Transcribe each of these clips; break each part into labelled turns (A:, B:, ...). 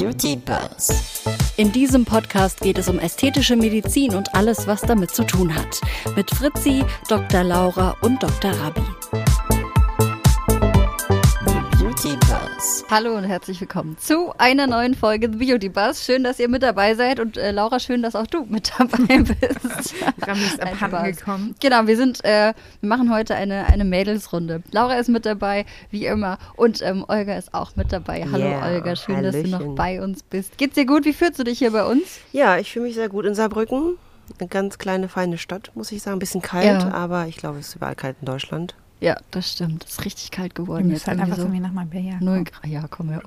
A: Beauty Buzz.
B: In diesem Podcast geht es um ästhetische Medizin und alles, was damit zu tun hat. Mit Fritzi, Dr. Laura und Dr. Rabi.
A: Buzz.
B: Hallo und herzlich willkommen zu einer neuen Folge The Beauty Buzz. Schön, dass ihr mit dabei seid und äh, Laura, schön, dass auch du mit dabei bist.
C: Rami ist abhanden gekommen.
B: Genau, wir sind, äh, wir machen heute eine, eine Mädelsrunde. Laura ist mit dabei, wie immer, und ähm, Olga ist auch mit dabei. Hallo
D: Yeah,
B: Olga, schön, dass du noch
D: Hallöchen.
B: bei uns bist. Geht's dir gut? Wie fühlst du dich hier bei uns?
D: Ja, ich fühle mich sehr gut in Saarbrücken. Eine ganz kleine, feine Stadt, muss ich sagen. Ein bisschen kalt,
B: Ja.
D: aber ich glaube, es ist überall kalt in Deutschland.
B: Ja, das stimmt. Es ist richtig kalt
C: Wir
B: geworden.
C: müssen halt
B: irgendwie
C: einfach zu mir nach Marbella.
B: Grad. Ja, komm her.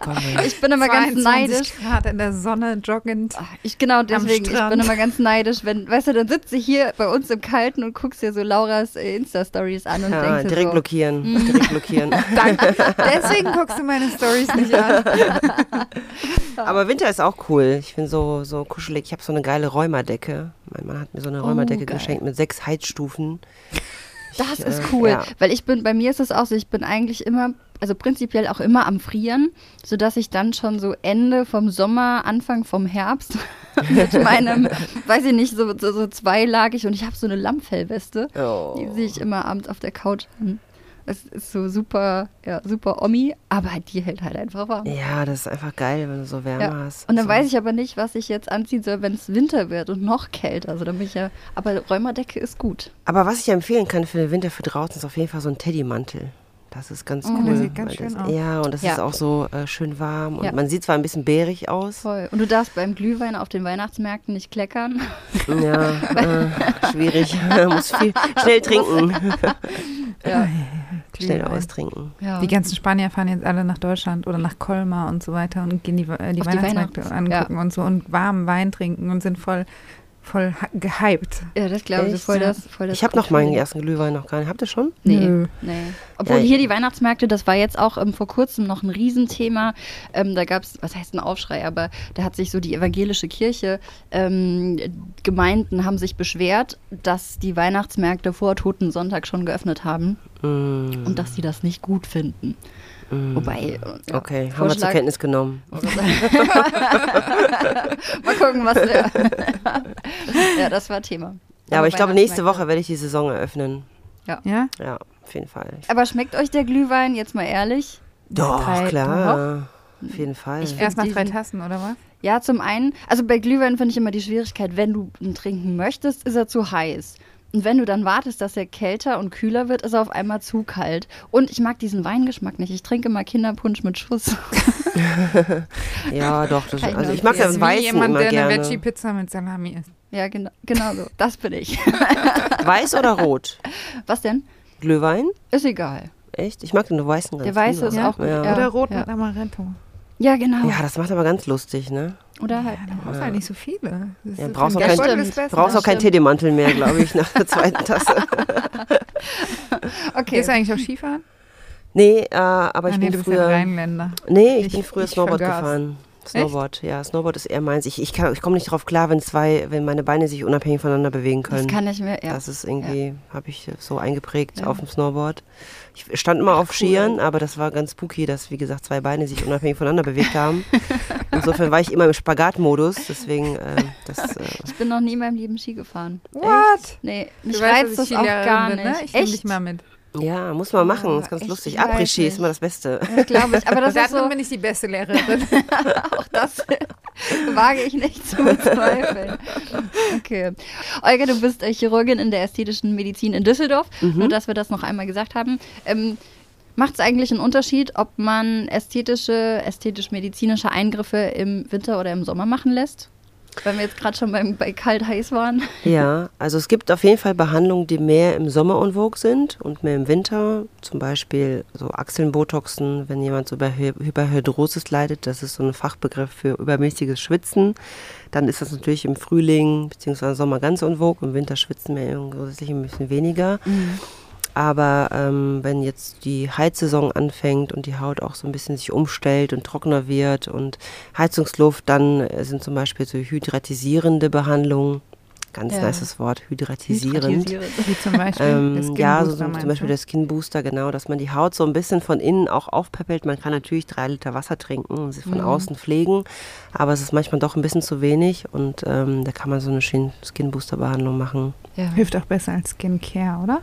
D: Komm,
B: Ich bin immer ganz
C: 22
B: neidisch.
C: Grad in der Sonne joggend.
B: Ah, Ich genau deswegen, ich bin immer ganz neidisch, wenn, weißt du, dann sitze ich hier bei uns im Kalten und guckst dir so Lauras äh, Insta-Stories an und
D: ja,
B: denkst dir
D: direkt
B: so,
D: blockieren.
B: Mhm.
D: Direkt blockieren.
C: Danke. Deswegen guckst du meine Stories nicht an.
D: aber Winter ist auch cool. Ich bin so, so kuschelig. Ich habe so eine geile Rheumadecke. Mein Mann hat mir so eine
B: Oh,
D: Rheumadecke
B: geil.
D: geschenkt mit sechs Heizstufen.
B: Das ist
D: äh,
B: cool,
D: ja.
B: weil ich bin, bei mir ist es auch so, ich bin eigentlich immer, also prinzipiell auch immer am Frieren, sodass ich dann schon so Ende vom Sommer, Anfang vom Herbst mit meinem, weiß ich nicht, so, so, so zweilagig und ich habe so eine Lammfellweste,
D: Oh.
B: die sehe ich immer abends auf der Couch an. Es ist so super, ja, super Omi, aber die hält halt einfach warm.
D: Ja, das ist einfach geil, wenn du so Wärme
B: Ja.
D: hast.
B: Und dann
D: so.
B: weiß ich aber nicht, was ich jetzt anziehen soll, wenn es Winter wird und noch kälter. Also dann bin ich ja, aber Räumerdecke ist gut.
D: Aber was ich empfehlen kann für den Winter für draußen, ist auf jeden Fall so ein Teddymantel. Das ist ganz
B: Oh,
D: cool.
C: der sieht ganz schön
D: das,
C: aus.
D: Ja, und das
B: Ja.
D: ist auch so äh, schön warm. Und
B: Ja.
D: man sieht zwar ein bisschen bärig aus.
B: Voll. Und du darfst beim Glühwein auf den Weihnachtsmärkten nicht kleckern.
D: Ja, äh, schwierig. Muss viel schnell trinken.
B: Ja.
D: Schnell
C: Glühwein.
D: austrinken.
B: ja.
C: Die ganzen Spanier fahren jetzt alle nach Deutschland oder nach Colmar und so weiter und gehen die, äh, die
B: Auf die
C: Weihnachtsmärkte
B: Weihnachts-
C: angucken und so und warmen Wein trinken und sind voll, voll gehypt.
B: ja, das glaube ich. Voll das, voll das
D: Ich habe noch meinen ersten Glühwein noch gar nicht. Habt ihr schon?
B: Nee,
C: Nö.
B: nee. Obwohl
D: Ja,
B: hier die Weihnachtsmärkte, das war jetzt auch ähm, vor kurzem noch ein Riesenthema. Ähm, da gab es, was heißt ein Aufschrei, aber da hat sich so die evangelische Kirche, ähm, Gemeinden haben sich beschwert, dass die Weihnachtsmärkte vor Toten Sonntag schon geöffnet haben
D: Mm,
B: und dass sie das nicht gut finden. Wobei, äh, ja,
D: Okay, haben wir zur
B: Vorschlag-
D: Kenntnis genommen.
B: Mal gucken, was der. ja, das war Thema.
D: Ja, aber ich glaube, nächste. Woche werde ich die Saison eröffnen.
C: Ja?
D: Ja, auf jeden Fall.
B: Aber schmeckt euch der Glühwein, jetzt mal ehrlich?
D: Doch,
C: drei-
D: klar. Auf jeden Fall.
B: Ich-
C: Erst nach drei Tassen, oder was?
B: Ja, zum einen, also bei Glühwein finde ich immer die Schwierigkeit, wenn du ihn trinken möchtest, ist er zu heiß. Und wenn du dann wartest, dass er kälter und kühler wird, ist er auf einmal zu kalt. Und ich mag diesen Weingeschmack nicht. Ich trinke immer Kinderpunsch mit Schuss.
D: ja, doch. Das, also ich mag das
C: Ist
D: Weißen
C: wie jemand,
D: immer
C: der eine
D: gerne.
C: Veggie-Pizza mit Salami isst.
B: ja, genau, genau so. Das bin ich.
D: Weiß oder rot?
B: Was denn?
D: Glühwein?
B: Ist egal.
D: Echt? Ich mag den weißen ganz
B: Der weiße
D: lieber.
B: ist
C: Ja?
B: auch gut.
D: Ja.
B: Ja,
C: Oder rot
B: ja.
C: mit Amaretto.
B: Ja, genau.
D: Ja, das macht aber ganz lustig, ne?
B: Oder halt.
C: Ja, brauchst du halt nicht so viele.
D: Ja, brauchst auch kein- brauchst auch keinen
B: stimmt.
D: Teedemantel mehr, glaube ich, nach der zweiten Tasse.
B: Okay.
C: Gehst du eigentlich auch Skifahren?
D: Nee, äh, aber ich
C: ah, nee,
D: bin früher.
C: Rheinländer.
D: Nee, ich
C: Ich-
D: bin früher
C: ich
D: Snowboard
C: vergaß.
D: gefahren. Snowboard, ja, Snowboard ist eher meins. Ich, ich, kann- ich komme nicht drauf klar, wenn zwei, wenn meine Beine sich unabhängig voneinander bewegen
B: Das
D: können.
B: kann ich mir, ja.
D: Das ist irgendwie, habe ich so eingeprägt
B: Ja.
D: auf dem Snowboard. Ich stand immer auf
B: cool.
D: Skiern, aber das war ganz spooky, dass, wie gesagt, zwei Beine sich unabhängig voneinander bewegt haben. Insofern war ich immer im Spagatmodus, deswegen äh, das. Äh,
B: Ich bin noch nie in meinem Leben Ski gefahren.
C: What?
B: Nee, mich
C: Du
B: reizt das
C: ich
B: auch gar
C: bin,
B: nicht.
C: Ne? Ich nehme
B: Echt?
C: dich mal mit.
D: Ja, muss man machen,
C: Oh,
D: ist ganz lustig. Après-Ski ist immer das Beste.
B: Das glaube ich. Aber das
C: da
B: ist so,
C: bin ich die beste Lehrerin.
B: auch das wage ich nicht zu bezweifeln. Okay. Olga, du bist äh, Chirurgin in der ästhetischen Medizin in Düsseldorf.
D: Mhm.
B: Nur, dass wir das noch einmal gesagt haben. Ähm, Macht es eigentlich einen Unterschied, ob man ästhetische, ästhetisch-medizinische Eingriffe im Winter oder im Sommer machen lässt? Weil wir jetzt gerade schon beim, bei kalt-heiß waren.
D: Ja, also es gibt auf jeden Fall Behandlungen, die mehr im Sommer en vogue sind und mehr im Winter. Zum Beispiel so Achselnbotoxen, wenn jemand so über Hy Hyperhidrosis leidet, das ist so ein Fachbegriff für übermäßiges Schwitzen. Dann ist das natürlich im Frühling bzw. Sommer ganz en vogue, im Winter schwitzen wir grundsätzlich ein bisschen weniger. Aber ähm, wenn jetzt die Heizsaison anfängt und die Haut auch so ein bisschen sich umstellt und trockener wird und Heizungsluft, dann sind zum Beispiel so hydratisierende Behandlungen ganz
B: Ja.
D: nices Wort, hydratisierend.
B: Hydratisierend.
C: Wie zum Beispiel
D: Ähm,
C: der Skin
D: ja, so, zum Beispiel
C: du?
D: der Skin Booster, genau, dass man die Haut so ein bisschen von innen auch aufpeppelt. Man kann natürlich drei Liter Wasser trinken und sie von außen pflegen, aber es ist manchmal doch ein bisschen zu wenig und ähm, da kann man so eine Skin Skin Booster Behandlung machen.
B: Ja.
C: Hilft auch besser als Skincare, oder?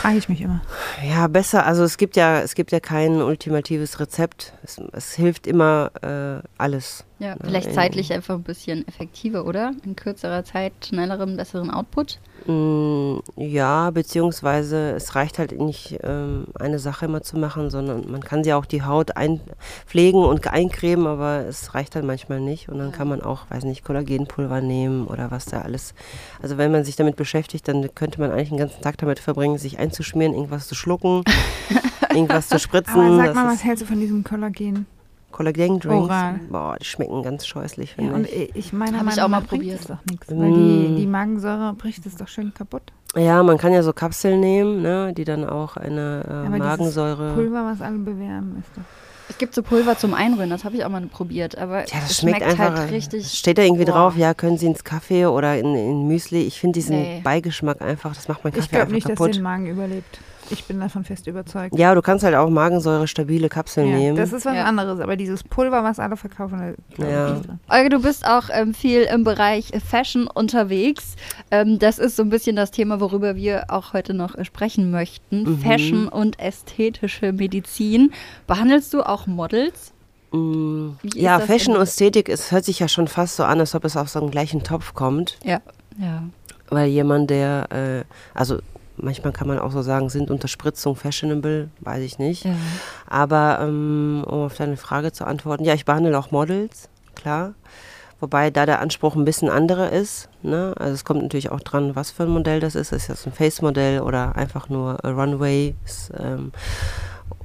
C: Frage ich mich immer.
D: Ja, besser, also es gibt ja, es gibt ja kein ultimatives Rezept. Es, es hilft immer äh, alles.
B: Ja, vielleicht zeitlich einfach ein bisschen effektiver, oder? In kürzerer Zeit schnelleren, besseren Output.
D: Mm, Ja, beziehungsweise es reicht halt nicht, ähm, eine Sache immer zu machen, sondern man kann sie auch die Haut einpflegen und eincremen, aber es reicht dann manchmal nicht. Und dann kann man auch, weiß nicht, Kollagenpulver nehmen oder was da alles. Also wenn man sich damit beschäftigt, dann könnte man eigentlich den ganzen Tag damit verbringen, sich einzuschmieren, irgendwas zu schlucken, irgendwas zu spritzen.
C: Aber sag mal, was hältst du von diesem Kollagen?
D: Kollagen-Drinks.
C: Oral.
D: Boah, die schmecken ganz scheußlich,
C: Ja,
D: finde
C: und
D: ich.
C: ich, ich meine,
B: Hab ich auch mal probiert.
C: es doch nichts, weil die,
D: Mm.
C: die Magensäure bricht es doch schön kaputt.
D: Ja, man kann ja so Kapseln nehmen, ne, die dann auch eine äh,
C: Aber
D: Magensäure.
C: Pulver, was alle bewerben, ist doch.
B: Es gibt so Pulver zum Einrühren, das habe ich auch mal probiert, aber
D: Ja, das
B: es
D: schmeckt, einfach.
B: halt richtig.
D: steht da irgendwie
B: boah.
D: drauf, ja, können Sie ins Kaffee oder in, in Müsli. Ich finde diesen
B: Nee.
D: Beigeschmack einfach, das macht mein Kaffee
C: Ich glaube
D: einfach
C: nicht, dass
D: kaputt.
C: den Magen überlebt. Ich bin davon fest überzeugt.
D: ja, du kannst halt auch Magensäure stabile Kapseln
C: Ja,
D: nehmen.
C: das ist was
B: Ja.
C: anderes, aber dieses Pulver, was alle verkaufen,
D: Ja.
C: ich nicht dran.
B: Olga, du bist auch ähm, viel im Bereich Fashion unterwegs. Ähm, das ist so ein bisschen das Thema, worüber wir auch heute noch äh, sprechen möchten.
D: Mhm.
B: Fashion und ästhetische Medizin. Behandelst du auch Models? Wie ist
D: ja, Fashion und Ästhetik, es hört sich ja schon fast so an, als ob es auf so einen gleichen Topf kommt.
B: Ja. Ja.
D: Weil jemand, der, äh, also manchmal kann man auch so sagen, sind Unterspritzung fashionable, weiß ich nicht.
B: ja.
D: Aber ähm, um auf deine Frage zu antworten, ja, ich behandle auch Models, klar. Wobei da der Anspruch ein bisschen anderer ist. Ne? Also es kommt natürlich auch dran, was für ein Modell das ist. Ist das ein Face-Modell oder einfach nur ein Runway? Ist, ähm,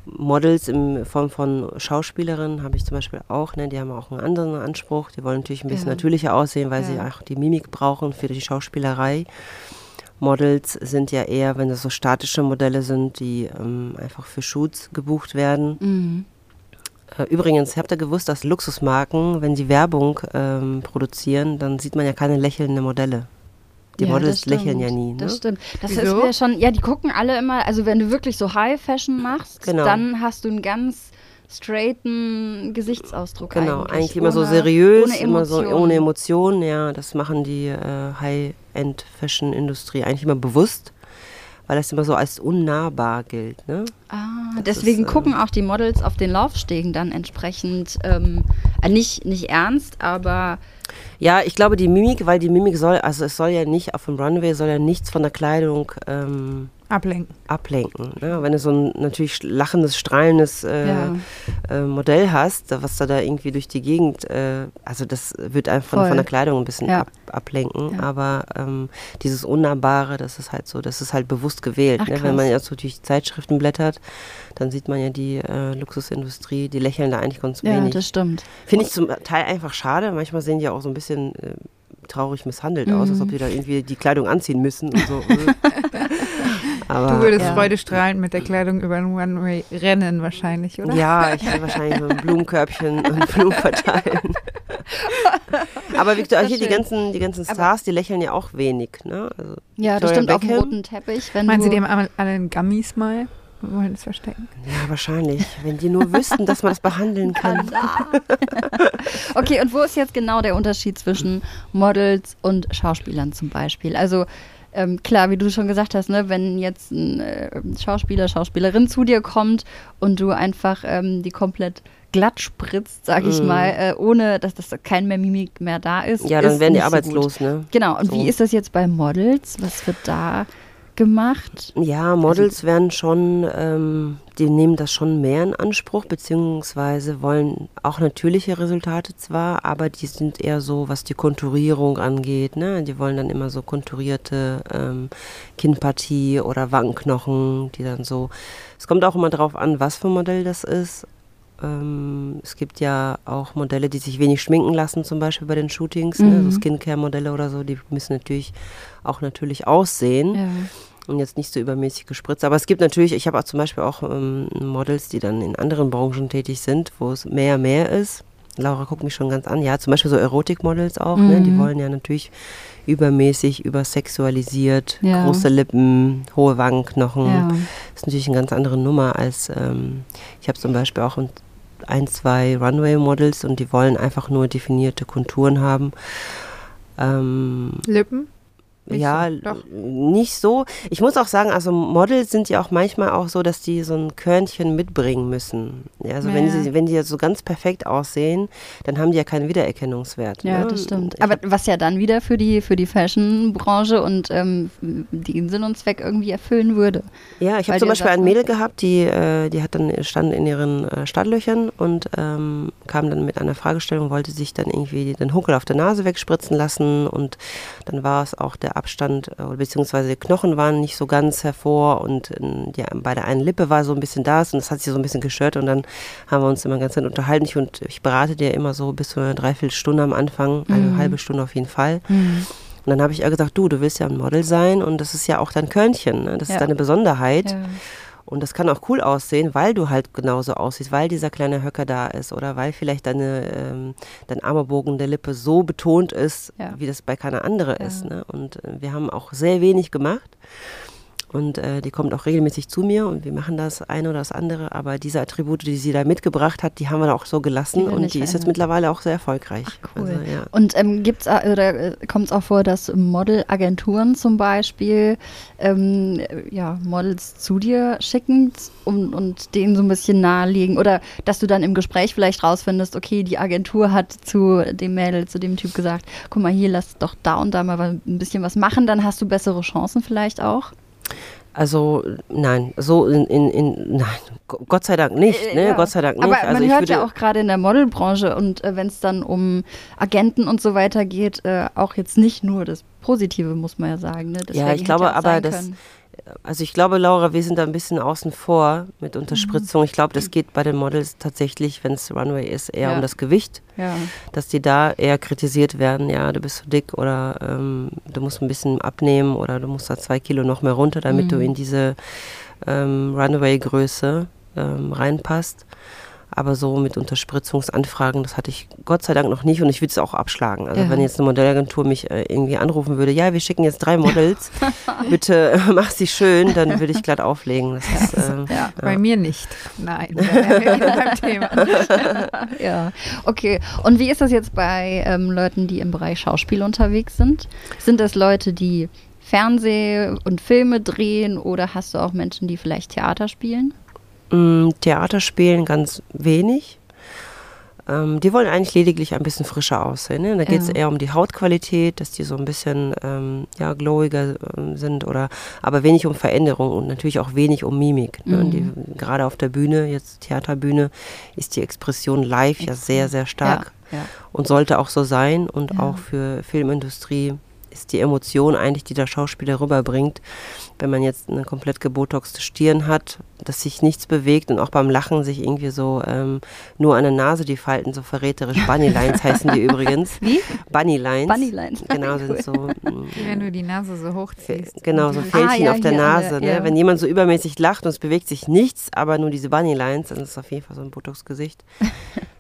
D: Models in Form von Schauspielerinnen habe ich zum Beispiel auch. Ne? Die haben auch einen anderen Anspruch. Die wollen natürlich ein bisschen
B: Ja.
D: natürlicher aussehen, weil sie
B: Ja.
D: auch die Mimik brauchen für die Schauspielerei. Models sind ja eher, wenn das so statische Modelle sind, die ähm, einfach für Shoots gebucht werden.
B: Mhm.
D: Äh, Übrigens, habt ihr gewusst, dass Luxusmarken, wenn sie Werbung ähm, produzieren, dann sieht man ja keine lächelnden Modelle. Die
B: Ja,
D: Models lächeln ja nie. Ne?
B: Das stimmt. Das
C: Wieso?
B: ist mir schon, ja, die gucken alle immer, also wenn du wirklich so High Fashion machst,
D: Genau.
B: dann hast du einen ganz straighten Gesichtsausdruck
D: Genau,
B: eigentlich.
D: eigentlich, immer so
B: ohne-
D: seriös,
B: ohne
D: immer so ohne Emotionen. Ja, das machen die äh, High-End-Fashion-Industrie eigentlich immer bewusst, weil das immer so als unnahbar gilt. Ne?
B: Ah,
D: Das
B: deswegen
D: ist, äh,
B: gucken auch die Models auf den Laufstegen dann entsprechend ähm, äh, nicht, nicht ernst, aber
D: Ja, ich glaube die Mimik, weil die Mimik soll, also es soll ja nicht auf dem Runway, soll ja nichts von der Kleidung ähm,
C: Ablenken.
D: ablenken. Ne? Wenn du so ein natürlich lachendes, strahlendes äh,
B: Ja.
D: äh, Modell hast, was da da irgendwie durch die Gegend, äh, also das wird einfach von, von der Kleidung ein bisschen
B: Ja.
D: ab, ablenken.
B: Ja.
D: Aber ähm, dieses Unnahbare, das ist halt so, das ist halt bewusst gewählt.
B: Ach,
D: ne? Wenn man jetzt so durch Zeitschriften blättert, dann sieht man ja die äh, Luxusindustrie, die lächeln da eigentlich ganz
B: ja,
D: wenig.
B: das stimmt.
D: Finde ich zum Teil einfach schade. Manchmal sehen die ja auch so ein bisschen äh, traurig misshandelt aus,
B: Mhm.
D: als ob die da irgendwie die Kleidung anziehen müssen und so. Aber,
C: Du würdest
B: ja.
C: freudestrahlend mit der Kleidung über den Runway rennen wahrscheinlich, oder?
D: Ja, ich will wahrscheinlich so ein Blumenkörbchen und Blumen verteilen. Aber Victor, hier die ganzen, die ganzen Stars, die lächeln ja auch wenig. Ne? Also,
B: Ja, das stimmt auf dem
D: Beckham?
B: roten Teppich. Wenn
C: Meinen
B: du,
C: Sie, die haben alle einen Gummy-Smile? und Wollen es verstecken?
D: ja, wahrscheinlich. Wenn die nur wüssten, dass man das behandeln kann.
B: Okay, und wo ist jetzt genau der Unterschied zwischen Models und Schauspielern zum Beispiel? Also ähm, klar, wie du schon gesagt hast, ne, wenn jetzt ein äh, Schauspieler, Schauspielerin zu dir kommt und du einfach ähm, die komplett glatt spritzt, sag ich
D: Mhm.
B: mal, äh, ohne dass das kein mehr Mimik mehr da ist.
D: Ja, dann werden die
B: nicht so
D: arbeitslos. Ne?
B: Genau, und
D: So.
B: wie ist das jetzt bei Models? Was wird da gemacht?
D: Ja, Models werden schon, ähm, die nehmen das schon mehr in Anspruch, beziehungsweise wollen auch natürliche Resultate zwar, aber die sind eher so, was die Konturierung angeht. Ne? Die wollen dann immer so konturierte ähm, Kinnpartie oder Wangenknochen, die dann so. Es kommt auch immer drauf an, was für ein Modell das ist. Ähm, es gibt ja auch Modelle, die sich wenig schminken lassen, zum Beispiel bei den Shootings, ne?
B: Mhm.
D: so Skincare-Modelle oder so, die müssen natürlich auch natürlich aussehen
B: Ja.
D: und jetzt nicht so übermäßig gespritzt. Aber es gibt natürlich, ich habe auch zum Beispiel auch ähm, Models, die dann in anderen Branchen tätig sind, wo es mehr mehr ist. Laura guckt mich schon ganz an. Ja, zum Beispiel so Erotikmodels auch, ne? Die
B: Mhm.
D: wollen ja natürlich übermäßig, übersexualisiert,
B: Ja.
D: große Lippen, hohe Wangenknochen.
B: Ja.
D: Das ist natürlich eine ganz andere Nummer als, ähm, ich habe zum Beispiel auch ein, ein zwei Runway-Models und die wollen einfach nur definierte Konturen haben. Ähm,
C: Lippen? Nicht
D: ja,
C: so, doch.
D: nicht so. Ich muss auch sagen, also Models sind ja auch manchmal auch so, dass die so ein Körnchen mitbringen müssen. Ja, also
C: Ja,
D: wenn,
C: ja.
D: sie, wenn die ja so ganz perfekt aussehen, dann haben die ja keinen Wiedererkennungswert.
B: Ja,
D: ne?
B: das stimmt.
D: Ich
B: Aber was ja dann wieder für die, für die Fashion-Branche und ähm, den Sinn und Zweck irgendwie erfüllen würde.
D: Ja, ich habe zum Beispiel ein? Mädel gehabt, die, äh, die hat dann stand in ihren äh, Startlöchern und ähm, kam dann mit einer Fragestellung, wollte sich dann irgendwie den Huckel auf der Nase wegspritzen lassen und dann war es auch der Abstand, äh, beziehungsweise die Knochen waren nicht so ganz hervor und äh, ja, bei der einen Lippe war so ein bisschen das und das hat sie so ein bisschen gestört und dann haben wir uns immer ganz nett unterhalten. Ich, und ich berate dir immer so bis zu einer Dreiviertelstunde am Anfang, eine
B: Mhm.
D: halbe Stunde auf jeden Fall. Und dann habe ich ihr gesagt, du, du willst ja ein Model sein und das ist ja auch dein Körnchen, ne? das
B: Ja.
D: ist deine Besonderheit.
B: Ja.
D: Und das kann auch cool aussehen, weil du halt genauso aussiehst, weil dieser kleine Höcker da ist oder weil vielleicht deine, ähm, dein Armerbogen der Lippe so betont ist,
B: Ja.
D: wie das bei keiner andere
B: Ja.
D: ist. Ne? Und äh, wir haben auch sehr wenig gemacht. Und äh, die kommt auch regelmäßig zu mir und wir machen das eine oder das andere. Aber diese Attribute, die sie da mitgebracht hat, die haben wir auch so gelassen
B: Die
D: und die ist jetzt
B: verändert.
D: mittlerweile auch sehr erfolgreich.
B: Ach, cool.
D: Also, ja.
B: Und ähm, gibt's äh, oder äh, kommt es auch vor, dass Modelagenturen zum Beispiel ähm, äh, ja, Models zu dir schicken um, und denen so ein bisschen nahelegen oder dass du dann im Gespräch vielleicht rausfindest, okay, die Agentur hat zu dem Mädel, zu dem Typ gesagt, guck mal hier, lass doch da und da mal ein bisschen was machen, dann hast du bessere Chancen vielleicht auch.
D: Also nein, so in, in, in nein, Gott sei Dank nicht,
B: Äh,
D: ne?
B: ja.
D: Gott sei Dank nicht.
B: Aber
D: also
B: man hört ja auch gerade in der Modelbranche und äh, wenn es dann um Agenten und so weiter geht, äh, auch jetzt nicht nur das Positive, muss man ja sagen. Ne?
D: Ja, ich glaube aber, das-. Also ich glaube, Laura, wir sind da ein bisschen außen vor mit Unterspritzung. Ich glaube, das geht bei den Models tatsächlich, wenn es Runway ist, eher
B: Ja.
D: um das Gewicht,
B: Ja.
D: dass die da eher kritisiert werden. Ja, du bist zu dick oder ähm, du musst ein bisschen abnehmen oder du musst da zwei Kilo noch mehr runter, damit du
B: Mhm.
D: in diese ähm, Runway-Größe ähm, reinpasst. Aber so mit Unterspritzungsanfragen, das hatte ich Gott sei Dank noch nicht und ich würde es auch abschlagen. Also
B: Ja.
D: wenn jetzt eine Modellagentur mich äh, irgendwie anrufen würde, ja, wir schicken jetzt drei Models, bitte mach sie schön, dann würde ich glatt auflegen. Ist, ähm,
B: Ja.
C: Bei mir nicht. Nein, beim Thema.
B: ja, okay. Und wie ist das jetzt bei ähm, Leuten, die im Bereich Schauspiel unterwegs sind? Sind das Leute, die Fernseh- und Filme drehen oder hast du auch Menschen, die vielleicht Theater spielen?
D: Mm, Theater spielen ganz wenig. Ähm, die wollen eigentlich lediglich ein bisschen frischer aussehen. Ne? Da geht es
B: Ja.
D: eher um die Hautqualität, dass die so ein bisschen ähm, ja, glowiger ähm, sind, oder aber wenig um Veränderung und natürlich auch wenig um Mimik. Ne?
B: Mhm.
D: Die, gerade auf der Bühne, jetzt Theaterbühne, ist die Expression live ja sehr, sehr stark
B: Ja, ja.
D: und sollte auch so sein. Und auch für Filmindustrie ist die Emotion eigentlich, die der Schauspieler rüberbringt. Wenn man jetzt eine komplett gebotoxte Stirn hat, dass sich nichts bewegt und auch beim Lachen sich irgendwie so ähm, nur an der Nase die Falten so verräterisch Bunny Lines heißen die übrigens.
B: Wie?
D: Bunny Lines.
B: Bunny Lines.
D: Genau,
B: Cool.
D: sind so. mm,
C: Wenn du die Nase so hochziehst.
D: Genau,
C: Und
D: so Fältchen
B: Ah, ja,
D: auf der
B: an der-
D: Nase. Ne?
B: ja.
D: Wenn jemand so übermäßig lacht und es bewegt sich nichts, aber nur diese Bunny Lines, dann ist es auf jeden Fall so ein Botox-Gesicht.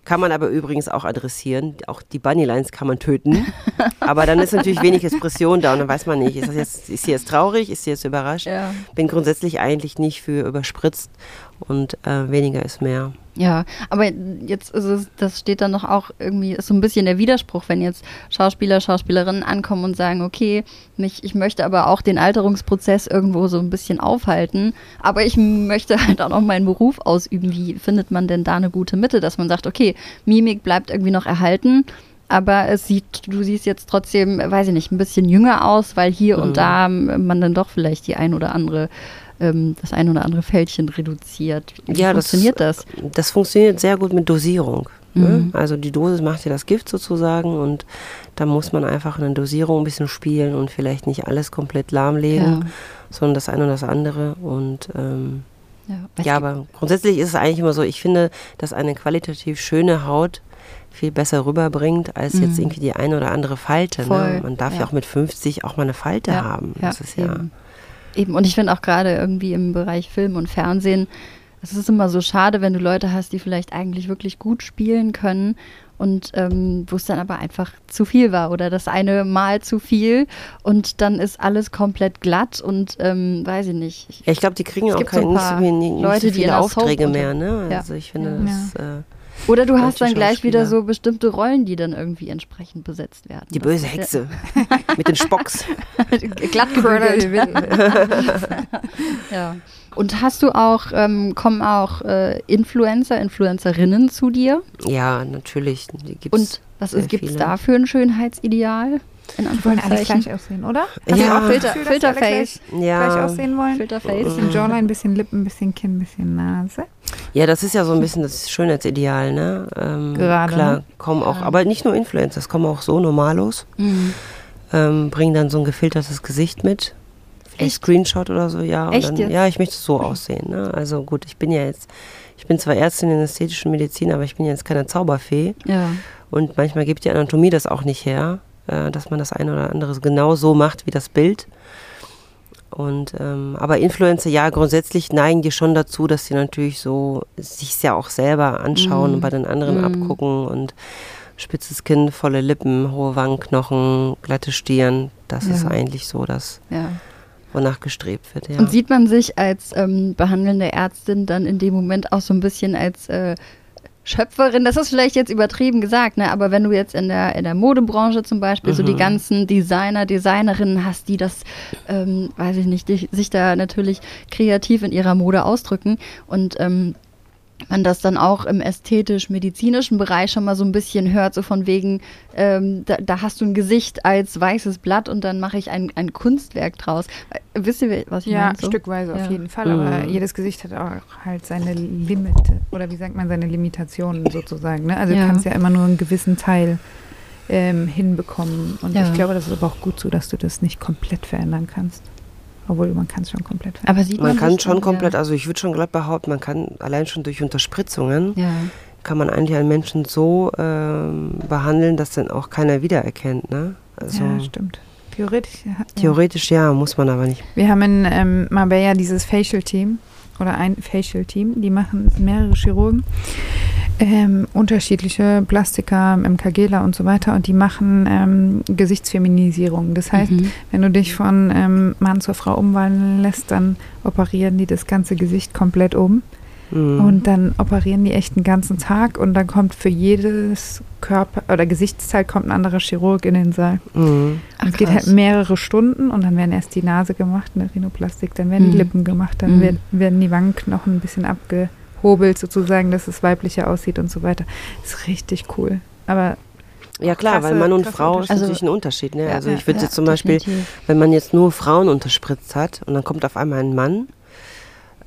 D: Kann man aber übrigens auch adressieren. Auch die Bunny Lines kann man töten. Aber dann ist natürlich wenig Expression da und dann weiß man nicht, ist, das jetzt, ist sie jetzt traurig, ist sie jetzt überrascht?
B: Ja.
D: Bin grundsätzlich eigentlich nicht für überspritzt und äh, weniger ist mehr.
B: Ja, aber jetzt ist es, das steht dann doch auch irgendwie, ist so ein bisschen der Widerspruch, wenn jetzt Schauspieler, Schauspielerinnen ankommen und sagen, okay, mich, ich möchte aber auch den Alterungsprozess irgendwo so ein bisschen aufhalten, aber ich möchte halt auch noch meinen Beruf ausüben. Wie findet man denn da eine gute Mitte, dass man sagt, okay, Mimik bleibt irgendwie noch erhalten, aber es sieht, du siehst jetzt trotzdem, weiß ich nicht, ein bisschen jünger aus, weil hier
D: Mhm.
B: und da man dann doch vielleicht die ein oder andere, ähm, das ein oder andere Fältchen reduziert. Wie
D: Ja, das-
B: funktioniert das?
D: Das funktioniert sehr gut mit Dosierung. Ne?
B: Mhm.
D: Also die Dosis macht ja das Gift sozusagen und da muss man einfach eine Dosierung ein bisschen spielen und vielleicht nicht alles komplett lahmlegen,
B: Ja.
D: sondern das eine oder das andere. Und ähm,
B: Ja,
D: ja, aber grundsätzlich ist es eigentlich immer so, ich finde, dass eine qualitativ schöne Haut viel besser rüberbringt als jetzt
B: Mhm.
D: irgendwie die eine oder andere Falte. Ne? Man darf ja.
B: ja.
D: auch mit 50 auch mal eine Falte
B: Ja,
D: haben. Das ist ja.
B: Eben. Eben. Und ich finde auch gerade irgendwie im Bereich Film und Fernsehen, es ist immer so schade, wenn du Leute hast, die vielleicht eigentlich wirklich gut spielen können und ähm, wo es dann aber einfach zu viel war oder das eine Mal zu viel und dann ist alles komplett glatt und ähm, weiß ich nicht.
D: Ja, ich glaube, die kriegen auch
B: gibt so ein
D: nicht, so
B: Leute,
D: viele Aufträge mehr. Ne?
B: Ja.
D: Also ich finde,
C: Ja.
D: das, äh,
B: Oder du hast dann gleich wieder so bestimmte Rollen, die dann irgendwie entsprechend besetzt werden.
D: die
B: Das
D: böse Hexe mit den Spocks.
B: glatt ja. Und hast du auch, ähm, kommen auch äh, Influencer, Influencerinnen zu dir?
D: Ja, natürlich. Gibt's
B: Und was gibt es da für ein Schönheitsideal? In
C: Die wollen alle gleich aussehen, oder?
B: Hast
D: Ja.
B: du auch Filter,
C: Gefühl,
B: Filterface?
D: Ja.
C: Gleich aussehen wollen?
B: Filterface.
C: Bisschen Jawline, bisschen Lippen, bisschen Kinn, bisschen Nase.
D: Ja, das ist ja so ein bisschen das Schönheitsideal, ne? Ähm,
C: Gerade,
D: Klar,
C: ne?
D: kommen auch, aber nicht nur Influencer, es kommen auch so Normalos,
B: Mhm.
D: ähm, bringen dann so ein gefiltertes Gesicht mit. Vielleicht
B: Echt?
D: Screenshot oder so, ja. und
B: Echt
D: dann,
B: jetzt?
D: Ja, ich möchte so aussehen, ne? Also gut, ich bin ja jetzt, ich bin zwar Ärztin in ästhetischen Medizin, aber ich bin jetzt keine Zauberfee.
B: Ja.
D: Und manchmal gibt die Anatomie das auch nicht her, äh, dass man das eine oder andere genau so macht wie das Bild. Und ähm, aber Influencer, ja, grundsätzlich neigen die schon dazu, dass sie natürlich so sich ja auch selber anschauen
B: Mhm.
D: und bei den anderen
B: Mhm.
D: abgucken und spitzes Kinn, volle Lippen, hohe Wangenknochen, glatte Stirn. Das ist
B: Ja.
D: eigentlich so das,
B: ja.
D: wonach gestrebt wird. Ja.
B: Und sieht man sich als ähm, behandelnde Ärztin dann in dem Moment auch so ein bisschen als äh, Schöpferin? Das ist vielleicht jetzt übertrieben gesagt, ne? aber wenn du jetzt in der, in der Modebranche zum Beispiel so die
D: Mhm.
B: ganzen Designer, Designerinnen hast, die das, ähm, weiß ich nicht, die sich da natürlich kreativ in ihrer Mode ausdrücken und ähm, man das dann auch im ästhetisch-medizinischen Bereich schon mal so ein bisschen hört, so von wegen, ähm, da, da hast du ein Gesicht als weißes Blatt und dann mache ich ein, ein Kunstwerk draus. Wisst ihr, was ich
C: Ja,
B: meine? So?
C: stückweise auf
B: Ja.
C: jeden Fall. Aber
D: Mhm.
C: jedes Gesicht hat auch halt seine Limite. Oder wie sagt man, seine Limitationen sozusagen. Ne? Also
B: Ja.
C: du kannst ja immer nur einen gewissen Teil ähm, hinbekommen. Und
B: Ja.
C: ich glaube, das ist aber auch gut so, dass du das nicht komplett verändern kannst. Obwohl man kann es schon komplett verändern.
B: Aber sieht man,
D: man kann schon komplett,
B: Ja.
D: also ich würde schon glatt behaupten, man kann allein schon durch Unterspritzungen
B: ja.
D: kann man eigentlich einen Menschen so ähm, behandeln, dass dann auch keiner wiedererkennt. Ne? Also
C: ja, stimmt. Theoretisch. Ja.
D: theoretisch ja, muss man aber nicht.
C: Wir haben in ähm, Marbella dieses Facial-Team oder ein Facial-Team, die machen mehrere Chirurgen, ähm, unterschiedliche Plastiker, MKGler und so weiter und die machen ähm, Gesichtsfeminisierung. Das heißt,
B: Mhm.
C: wenn du dich von ähm, Mann zur Frau umwandeln lässt, dann operieren die das ganze Gesicht komplett um
D: Mhm.
C: und dann operieren die echt einen ganzen Tag und dann kommt für jedes Körper oder Gesichtsteil kommt ein anderer Chirurg in den Saal.
D: Mhm.
B: Ach,
C: geht halt mehrere Stunden und dann werden erst die Nase gemacht, eine Rhinoplastik, dann werden die
B: Mhm.
C: Lippen gemacht, dann
B: Mhm.
C: werden, werden die Wangenknochen ein bisschen abgehobelt sozusagen, dass es weiblicher aussieht und so weiter. ist richtig cool. Aber
D: Ja klar, weil
C: krasse-
D: Mann und Frau ist
C: Unterschiede.
B: Also-
D: natürlich ein Unterschied. Ne? Also
C: ja,
D: ich würde
B: ja,
D: jetzt zum Beispiel,
B: definitiv.
D: wenn man jetzt nur Frauen unterspritzt hat und dann kommt auf einmal ein Mann,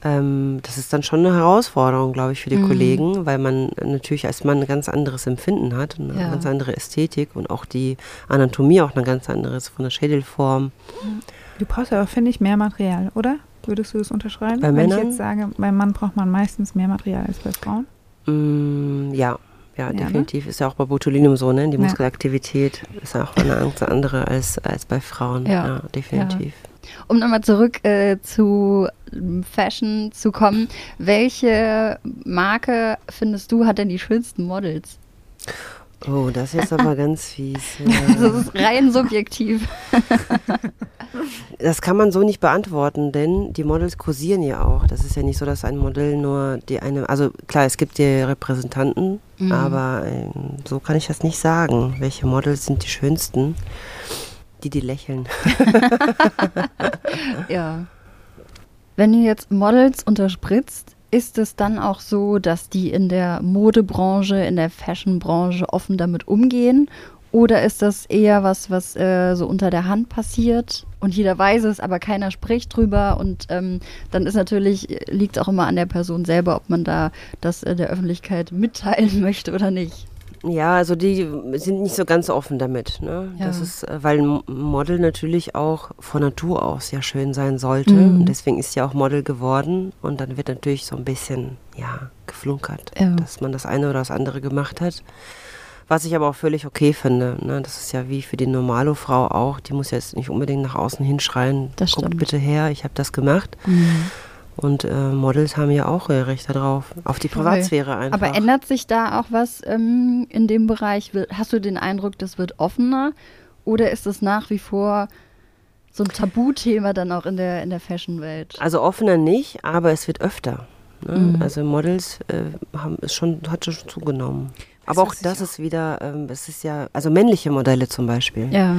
D: ähm, das ist dann schon eine Herausforderung, glaube ich, für die
B: Mhm.
D: Kollegen, weil man natürlich als Mann ein ganz anderes Empfinden hat, und eine
B: Ja.
D: ganz andere Ästhetik und auch die Anatomie auch eine ganz andere ist von der Schädelform.
C: du brauchst ja auch, finde ich, mehr Material, oder? Würdest du das unterschreiben?
D: Bei
C: Wenn
D: Männern?
C: ich jetzt sage, beim Mann braucht man meistens mehr Material als bei Frauen.
D: Mm, ja. Ja,
C: ne?
D: definitiv. Ist ja auch bei Botulinum so, ne? Die
C: Ja.
D: Muskelaktivität ist ja auch eine ganz andere als, als bei Frauen.
B: Ja.
D: definitiv.
B: Um nochmal zurück äh, zu Fashion zu kommen, welche Marke findest du hat denn die schönsten Models?
D: Oh, das ist aber ganz fies. Ja.
B: das ist rein subjektiv.
D: Das kann man so nicht beantworten, denn die Models kursieren ja auch. Das ist ja nicht so, dass ein Modell nur die eine, also klar, es gibt die Repräsentanten,
B: Mhm.
D: aber ähm, so kann ich das nicht sagen. Welche Models sind die schönsten? Die, die lächeln.
B: Ja. Wenn du jetzt Models unterspritzt, ist es dann auch so, dass die in der Modebranche, in der Fashionbranche offen damit umgehen? Oder ist das eher was, was äh, so unter der Hand passiert und jeder weiß es, aber keiner spricht drüber? Und ähm, dann ist natürlich, liegt es auch immer an der Person selber, ob man da das äh, der Öffentlichkeit mitteilen möchte oder nicht.
D: Ja, also die sind nicht so ganz offen damit. Ne?
B: Ja.
D: Das ist, äh, weil ein Model natürlich auch von Natur aus ja schön sein sollte.
B: Mhm.
D: Und deswegen ist sie auch Model geworden. Und dann wird natürlich so ein bisschen, ja, geflunkert,
B: Ja.
D: dass man das eine oder das andere gemacht hat. Was ich aber auch völlig okay finde. Ne? Das ist ja wie für die normale Frau auch. Die muss jetzt nicht unbedingt nach außen hinschreien,
B: Das
D: guckt
B: stimmt.
D: bitte her, ich habe das gemacht. Und äh, Models haben ja auch ihr Recht darauf, auf die Privatsphäre einfach.
B: Aber ändert sich da auch was ähm, in dem Bereich? Hast du den Eindruck, das wird offener? Oder ist es nach wie vor so ein Tabuthema dann auch in der, in der Fashion-Welt?
D: Also offener nicht, aber es wird öfter. Ne?
B: Mhm.
D: Also Models äh, haben es schon, hat schon zugenommen.
C: Weißt
D: aber auch das
C: auch-
D: ist wieder, ähm, es ist ja, also männliche Modelle zum Beispiel.
B: Ja,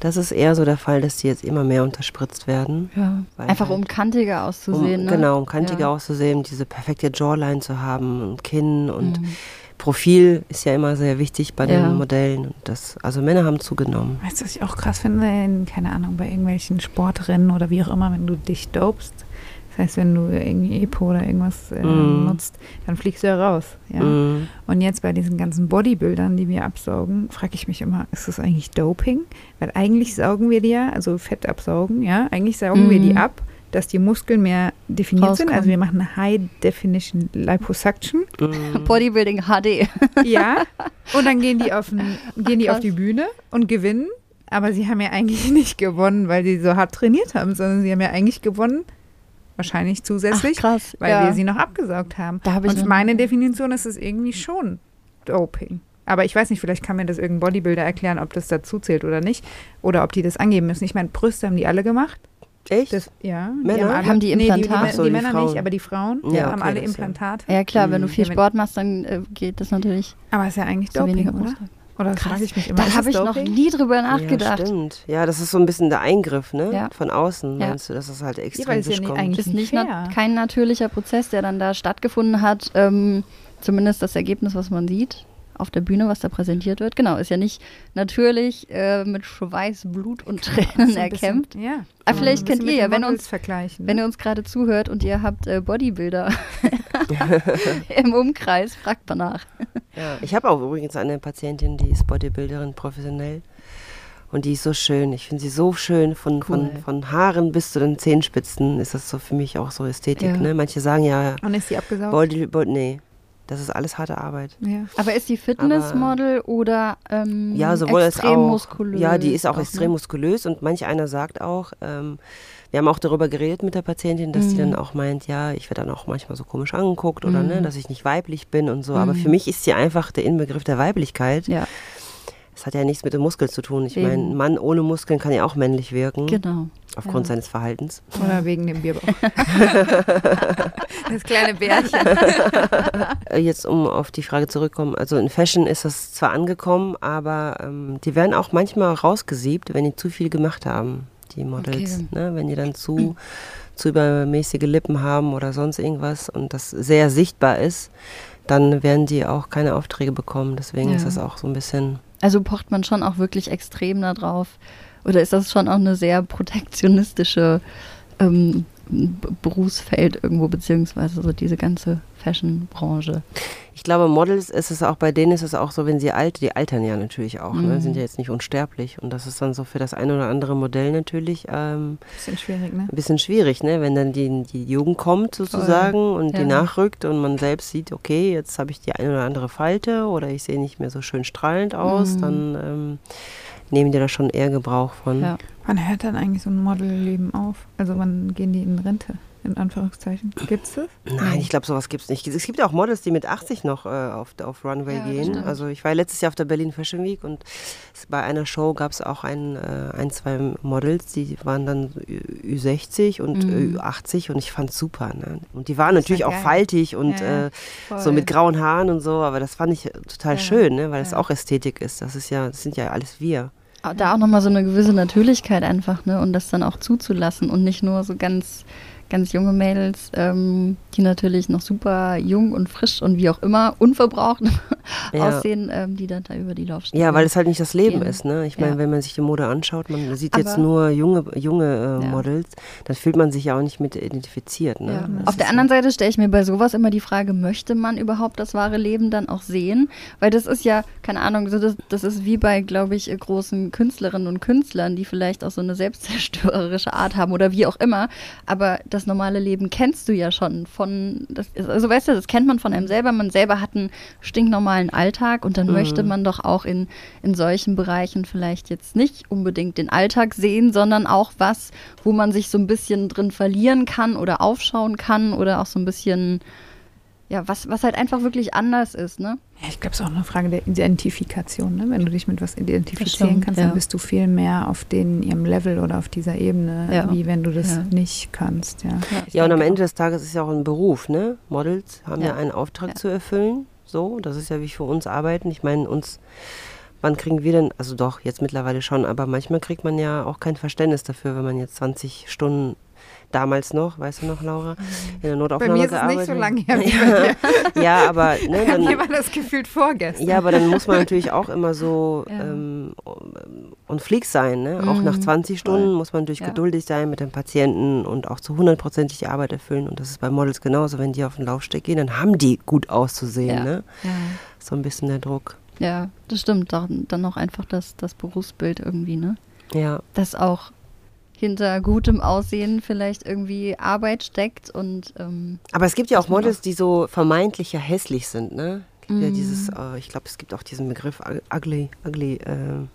D: Das ist eher so der Fall, dass die jetzt immer mehr unterspritzt werden.
B: ja. Einfach
D: halt-
B: um kantiger auszusehen.
D: um,
B: ne?
D: Genau, um kantiger
B: Ja.
D: auszusehen, diese perfekte Jawline zu haben und Kinn und
B: Mhm.
D: Profil ist ja immer sehr wichtig bei
B: Ja.
D: den Modellen. Und Das, also Männer haben zugenommen.
C: Weißt du, was ich auch krass finde? In, keine Ahnung, bei irgendwelchen Sportrennen oder wie auch immer, wenn du dich dopst. Das heißt, wenn du irgendwie Epo oder irgendwas äh,
D: Mm.
C: nutzt, dann fliegst du ja raus. Ja?
D: Mhm.
C: Und jetzt bei diesen ganzen Bodybuildern, die wir absaugen, frage ich mich immer, ist das eigentlich Doping? Weil eigentlich saugen wir die ja, also Fett absaugen, ja, eigentlich saugen wir die
B: Mhm.
C: ab, dass die Muskeln mehr definiert sind.
B: Rauskommen.
C: Also wir machen eine High Definition Liposuction.
D: Mhm.
B: Bodybuilding HD.
C: Ja. Und dann gehen die auf, n- gehen die auf die Bühne und gewinnen. Aber sie haben ja eigentlich nicht gewonnen, weil sie so hart trainiert haben, sondern sie haben ja eigentlich gewonnen, wahrscheinlich zusätzlich,
B: Ach, krass.
C: weil
B: ja.
C: wir sie noch abgesaugt haben.
B: Da hab ich
C: Und meine Definition ist es irgendwie schon Doping. Aber ich weiß nicht, vielleicht kann mir das irgendein Bodybuilder erklären, ob das dazu zählt oder nicht. Oder ob die das angeben müssen. Ich meine, Brüste haben die alle gemacht.
D: Echt?
C: Das, ja.
D: Männer?
C: alle,
B: Haben die
C: Nee, die,
B: Implantate?
C: die,
D: Ach so,
C: die,
D: die
C: Männer
D: Frauen.
C: nicht, aber die Frauen
D: Ja,
C: haben
D: okay,
C: alle
D: ja.
C: Implantate.
B: ja, klar, wenn du viel Sport machst, dann äh, geht das natürlich
C: Aber ist ja eigentlich Doping, oder? Oder das
B: Krass.
C: frage ich mich immer.
B: Da habe
C: das
B: ich noch nie drüber
D: Ja,
B: nachgedacht.
D: stimmt. Ja, das ist so ein bisschen der Eingriff, ne?
B: Ja.
D: Von außen,
B: Ja.
D: meinst du, dass es halt
C: es ja nicht
D: kommt.
C: eigentlich-
B: ist
C: nicht
B: nicht na kein natürlicher Prozess, der dann da stattgefunden hat. Ähm, zumindest das Ergebnis, was man sieht auf der Bühne, was da präsentiert wird. Genau, ist ja nicht natürlich äh, mit Schweiß, Blut und Tränen
C: So ein bisschen-
B: erkämpft.
C: Ja.
B: Aber vielleicht
C: Ein
B: kennt ihr ja, wenn uns,
C: vergleichen.
B: wenn
C: ne?
B: ihr uns gerade zuhört und ihr habt äh, Bodybuilder im Umkreis, fragt mal nach.
D: Ja. Ich habe auch übrigens eine Patientin, die ist Bodybuilderin professionell. Und die ist so schön. Ich finde sie so schön. Von,
B: Cool.
D: von, von Haaren bis zu den Zehenspitzen ist das so für mich auch so Ästhetik.
B: Ja.
D: Ne? Manche sagen ja,
C: Und ist die abgesaugt?
D: Body, Body, nee, das ist alles harte Arbeit.
C: ja.
B: Aber ist die Fitnessmodel oder ähm,
D: Ja, sowohl als
B: extrem
D: auch.
B: muskulös?
D: Ja, die ist auch
B: ne?
D: extrem muskulös und manch einer sagt auch, ähm, wir haben auch darüber geredet mit der Patientin, dass die
B: Mhm.
D: dann auch meint, ja, ich werde dann auch manchmal so komisch angeguckt oder
B: Mhm.
D: ne, dass ich nicht weiblich bin und so. Aber
B: Mhm.
D: für mich ist sie einfach der Inbegriff der Weiblichkeit.
B: Ja,
D: Es hat ja nichts mit dem Muskel zu tun. Ich meine, ein Mann ohne Muskeln kann ja auch männlich wirken,
B: genau.
D: aufgrund
B: ja.
D: seines Verhaltens.
C: Oder wegen dem Bierbauch. das kleine Bärchen.
D: Äh, Jetzt, um auf die Frage zurückzukommen, also in Fashion ist das zwar angekommen, aber ähm, die werden auch manchmal rausgesiebt, wenn die zu viel gemacht haben, die Models.
B: Okay.
D: Ne? Wenn die dann zu, zu übermäßige Lippen haben oder sonst irgendwas und das sehr sichtbar ist, dann werden die auch keine Aufträge bekommen. Deswegen
B: Ja.
D: ist das auch so ein bisschen.
B: Also pocht man schon auch wirklich extrem darauf? Oder ist das schon auch eine sehr protektionistische ähm, Berufsfeld irgendwo, beziehungsweise so diese ganze Fashion-Branche?
D: Ich glaube, Models ist es auch, bei denen ist es auch so, wenn sie alt, die altern ja natürlich auch, ne?
B: Mhm.
D: sind ja jetzt nicht unsterblich. Und das ist dann so für das eine oder andere Modell natürlich ähm,
C: Bisschen schwierig, ne?
D: ein bisschen schwierig, ne? wenn dann die, die Jugend kommt sozusagen und die
B: Ja.
D: nachrückt und man selbst sieht, okay, jetzt habe ich die eine oder andere Falte oder ich sehe nicht mehr so schön strahlend aus,
B: Mhm.
D: dann ähm, nehmen die da schon eher Gebrauch von.
B: Ja.
C: Wann hört dann eigentlich so ein Modelleben auf? Also wann gehen die in Rente? In Anführungszeichen. Gibt's das?
D: Nein, ich glaube, sowas gibt es nicht. Es gibt ja auch Models, die mit 80 noch äh, auf, auf Runway
B: Ja,
D: gehen.
B: stimmt.
D: Also ich war letztes Jahr auf der Berlin Fashion Week und es- bei einer Show gab es auch ein, äh, ein, zwei Models, die waren dann so Ü- Ü60 und
B: Mhm.
D: Ü80 und ich fand es super. Ne? Und die waren
C: Das
D: natürlich
C: war
D: auch faltig und
C: Ja,
D: äh, so mit grauen Haaren und so, aber das fand ich total
C: Ja,
D: schön, ne? weil das auch Ästhetik ist. Das ist ja, das sind ja alles wir.
B: Da auch nochmal so eine gewisse Natürlichkeit einfach, ne? Und das dann auch zuzulassen und nicht nur so ganz, ganz junge Mädels, ähm, die natürlich noch super jung und frisch und wie auch immer unverbraucht
D: Ja.
B: aussehen, ähm, die dann da über die Laufstrecke.
D: Ja, weil es halt nicht das Leben
B: gehen.
D: ist. Ne? Ich meine,
B: Ja.
D: wenn man sich die Mode anschaut, man sieht jetzt
B: Aber-
D: nur junge, junge äh,
B: Ja.
D: Models, dann fühlt man sich ja auch nicht mit identifiziert. Ne?
B: Auf der anderen Seite stelle ich mir bei sowas immer die Frage, möchte man überhaupt das wahre Leben dann auch sehen? Weil das ist ja, keine Ahnung, so das, das ist wie bei, glaube ich, äh, großen Künstlerinnen und Künstlern, die vielleicht auch so eine selbstzerstörerische Art haben oder wie auch immer. Aber das das normale Leben kennst du ja schon von, das, also weißt du, das kennt man von einem selber. Man selber hat einen stinknormalen Alltag und dann
D: Mhm.
B: möchte man doch auch in, in solchen Bereichen vielleicht jetzt nicht unbedingt den Alltag sehen, sondern auch was, wo man sich so ein bisschen drin verlieren kann oder aufschauen kann oder auch so ein bisschen, ja, was, was halt einfach wirklich anders ist, ne?
C: Ja, ich glaube, es ist auch eine Frage der Identifikation. Ne? Wenn du dich mit was identifizieren
B: stimmt,
C: kannst,
B: ja.
C: dann bist du viel mehr auf den, ihrem Level oder auf dieser Ebene,
B: Ja.
C: wie wenn du das
B: Ja.
C: nicht kannst. Ja,
D: Ja, und am Ende des Tages ist es ja auch ein Beruf, ne? Models haben ja,
B: Ja.
D: einen Auftrag
B: Ja.
D: zu erfüllen. So, das ist ja wie für uns arbeiten. Ich meine, uns, wann kriegen wir denn, also doch, jetzt mittlerweile schon, aber manchmal kriegt man ja auch kein Verständnis dafür, wenn man jetzt 20 Stunden damals noch, weißt du noch, Laura, in der
C: Bei
D: Notaufnahme
C: mir ist es nicht so lange her wie bei dir.
D: ja, aber ne,
C: Bei
D: dann,
C: mir war das gefühlt vorgestern.
D: ja, aber dann muss man natürlich auch immer so
B: Ja.
D: ähm, on fleek sein. Ne? Auch nach
B: Mhm,
D: 20 Stunden
B: voll.
D: muss man natürlich
B: Ja.
D: geduldig sein mit dem Patienten und auch zu hundertprozentig die Arbeit erfüllen. Und das ist bei Models genauso. Wenn die auf den Laufsteg gehen, dann haben die gut auszusehen.
B: Ja.
D: Ne?
B: Ja.
D: So ein bisschen der Druck.
B: Ja, das stimmt. Dann, dann auch einfach das, das Berufsbild irgendwie, ne?
D: Ja.
B: Dass auch hinter gutem Aussehen vielleicht irgendwie Arbeit steckt und ähm,
D: Aber es gibt ja auch Models, die so vermeintlich ja hässlich sind. Ne? Gibt Ja,
B: Mhm.
D: dieses, äh, ich glaube, es gibt auch diesen Begriff ug- ugly, ugly, äh,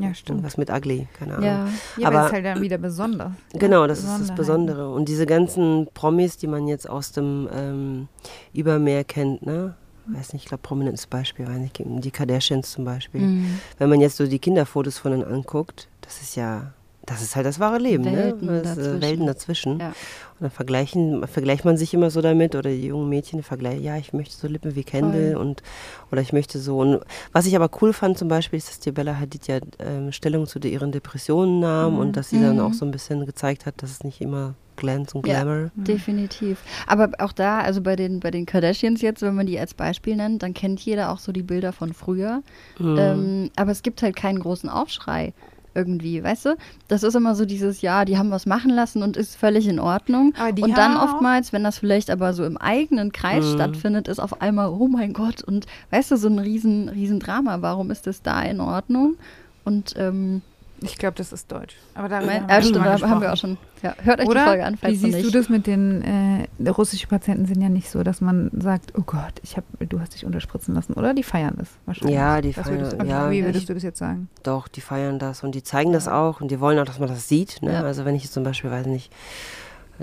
C: Ja, stimmt.
D: was mit ugly, keine Ahnung.
B: ja.
C: Ja, aber
D: Aber-
C: es ist halt dann wieder besonders.
D: Genau, das ist das. Besondere. Und diese ganzen Promis, die man jetzt aus dem ähm, Übermeer kennt, ne? Weiß nicht, ich glaube, prominentes Beispiel, weiß nicht, die Kardashians zum Beispiel.
B: Mhm.
D: Wenn man jetzt so die Kinderfotos von denen anguckt, das ist ja, das ist halt das wahre Leben,
B: Welten
D: ne? Das, äh,
B: dazwischen.
D: Welten dazwischen.
B: Ja.
D: Und dann vergleichen, vergleicht man sich immer so damit, oder die jungen Mädchen vergleichen, ja, ich möchte so Lippen wie Kendall
B: Voll.
D: und oder ich möchte so. Und was ich aber cool fand zum Beispiel, ist, dass die Bella Hadid ja ähm, Stellung zu ihren Depressionen nahm
C: Mhm.
D: und dass sie dann
B: Mhm.
D: auch so ein bisschen gezeigt hat, dass es nicht immer Glanz und
B: Ja.
D: Glamour.
B: Definitiv. Aber auch da, also bei den, bei den Kardashians jetzt, wenn man die als Beispiel nennt, dann kennt jeder auch so die Bilder von früher.
D: Mhm.
B: Ähm, aber es gibt halt keinen großen Aufschrei irgendwie, weißt du? Das ist immer so dieses, ja, die haben was machen lassen und ist völlig in Ordnung.
C: Aber die
B: und dann oftmals, wenn das vielleicht aber so im eigenen Kreis
D: Mhm.
B: stattfindet, ist auf einmal, oh mein Gott, und weißt du, so ein riesen, riesen Drama. Warum ist das da in Ordnung? Und ähm,
C: Ich glaube, das ist deutsch. Aber haben
B: ja, stimmt,
C: mal
B: da haben wir auch schon. Ja, hört euch
C: Oder?
B: die Folge an, falls
C: Wie siehst
B: nicht.
C: du das mit den äh, russischen Patienten sind ja nicht so, dass man sagt, oh Gott, ich hab, du hast dich unterspritzen lassen, oder? Die feiern das wahrscheinlich.
D: Ja, die
C: Was
D: feiern-
C: du-
D: ja.
C: Wie würdest du das jetzt sagen?
D: Doch, die feiern das und die zeigen das auch und die wollen auch, dass man das sieht. Ne?
B: Ja.
D: Also wenn ich jetzt zum Beispiel, weiß nicht,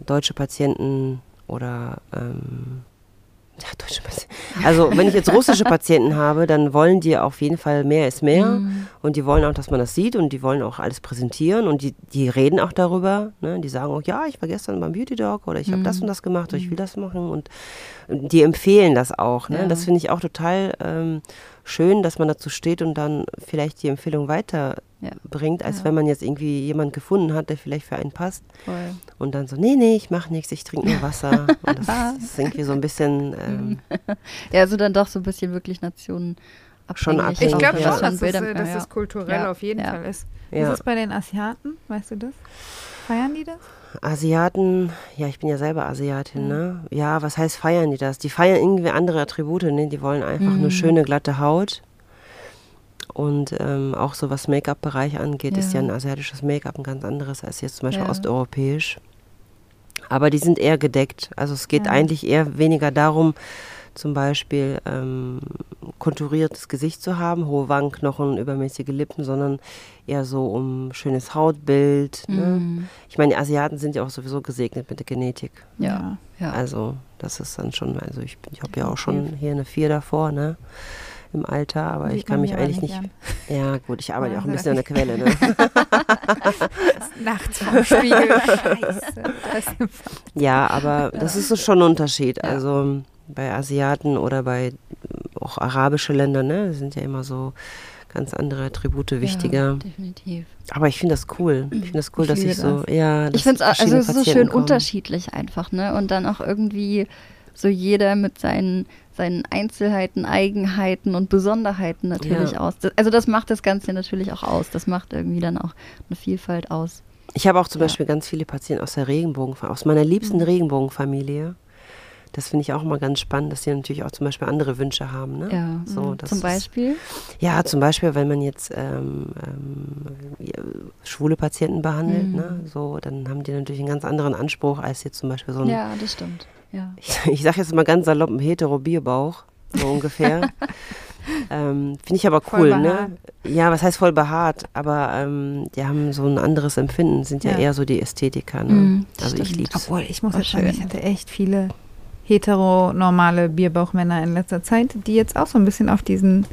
D: deutsche Patienten oder ähm. Also wenn ich jetzt russische Patienten habe, dann wollen die auf jeden Fall mehr ist mehr
B: Mhm.
D: und die wollen auch, dass man das sieht und die wollen auch alles präsentieren und die, die reden auch darüber. Ne? Die sagen auch, ja, ich war gestern beim Beauty Dog oder ich habe das und das gemacht oder ich will das machen und die empfehlen das auch. Ne?
B: Ja.
D: Das finde ich auch total ähm, schön, dass man dazu steht und dann vielleicht die Empfehlung weiterbringt,
B: Ja.
D: als
B: Ja.
D: wenn man jetzt irgendwie jemand gefunden hat, der vielleicht für einen passt
B: Voll.
D: und dann so, nee, nee, ich mache nichts, ich trinke nur Wasser. und das, das ist irgendwie so ein bisschen, ähm,
B: Ja, also dann doch so ein bisschen wirklich Nationen
D: Schon
B: abhängig.
C: Ich glaube
D: ja.
C: schon, dass, es, äh, dass es kulturell
B: Ja.
C: auf jeden
B: Ja.
C: Fall ist.
D: Ja.
C: Ist es bei den Asiaten? Weißt du das? Feiern die das?
D: Asiaten, ja, ich bin ja selber Asiatin, ne? Ja, was heißt feiern die das? Die feiern irgendwie andere Attribute, ne? Die wollen einfach
B: Mhm.
D: eine schöne, glatte Haut. Und ähm, auch so was Make-up-Bereich angeht, ist ja
B: Ja.
D: ein asiatisches Make-up ein ganz anderes als jetzt zum Beispiel
B: Ja.
D: osteuropäisch. Aber die sind eher gedeckt. Also es geht
C: Ja.
D: eigentlich eher weniger darum, zum Beispiel ähm, konturiertes Gesicht zu haben, hohe Wangenknochen, übermäßige Lippen, sondern eher so um schönes Hautbild. Ne?
B: Mhm.
D: Ich meine, die Asiaten sind ja auch sowieso gesegnet mit der Genetik.
B: Ja, ja.
D: Also das ist dann schon, also ich, bin- ich habe ja auch schon hier eine Vier davor, ne? Im Alter, aber
C: Sieht
D: ich kann mich eigentlich nicht.
C: an.
D: Ja, gut, ich arbeite
C: Ja,
D: auch ein bisschen an der Quelle, ne?
C: Nachts vom Spiegel. Scheiße.
D: Ja, aber das ist so schon ein Unterschied.
B: Ja.
D: Also bei Asiaten oder bei auch arabische Länder, ne? Das sind ja immer so ganz andere Attribute wichtiger.
B: Ja, definitiv.
D: Aber ich finde das cool. Ich finde das cool,
C: Ich
D: dass ich so, ja,
B: Ich finde es also es ist so schön
D: kommen.
B: unterschiedlich einfach, ne? Und dann auch irgendwie so jeder mit seinen, seinen Einzelheiten, Eigenheiten und Besonderheiten natürlich
D: Ja.
B: aus. Das, also das macht das Ganze natürlich auch aus. Das macht irgendwie dann auch eine Vielfalt aus.
D: Ich habe auch zum
B: Ja.
D: Beispiel ganz viele Patienten aus der Regenbogen, aus meiner liebsten
B: Mhm.
D: Regenbogenfamilie. Das finde ich auch immer ganz spannend, dass die natürlich auch zum Beispiel andere Wünsche haben. Ne?
B: Ja,
D: so, das
B: zum
D: ist-
B: Beispiel.
D: Ja, zum Beispiel, wenn man jetzt ähm, ähm, schwule Patienten behandelt,
B: Mhm.
D: ne? so, dann haben die natürlich einen ganz anderen Anspruch als jetzt zum Beispiel so ein,
B: Ja, das stimmt. Ja.
D: ich, ich sage jetzt mal ganz salopp, ein hetero-Bierbauch, so ungefähr. ähm, Finde ich aber cool, ne? Ja, was heißt voll behaart, aber ähm, die haben so ein anderes Empfinden, sind ja,
C: Ja.
D: eher so die Ästhetiker, ne?
B: Mhm, das
D: also ich
B: stimmt.
D: lieb's.
C: Obwohl, ich muss
B: Oh,
C: auch sagen, ich hatte echt viele heteronormale Bierbauchmänner in letzter Zeit, die jetzt auch so ein bisschen auf diesen,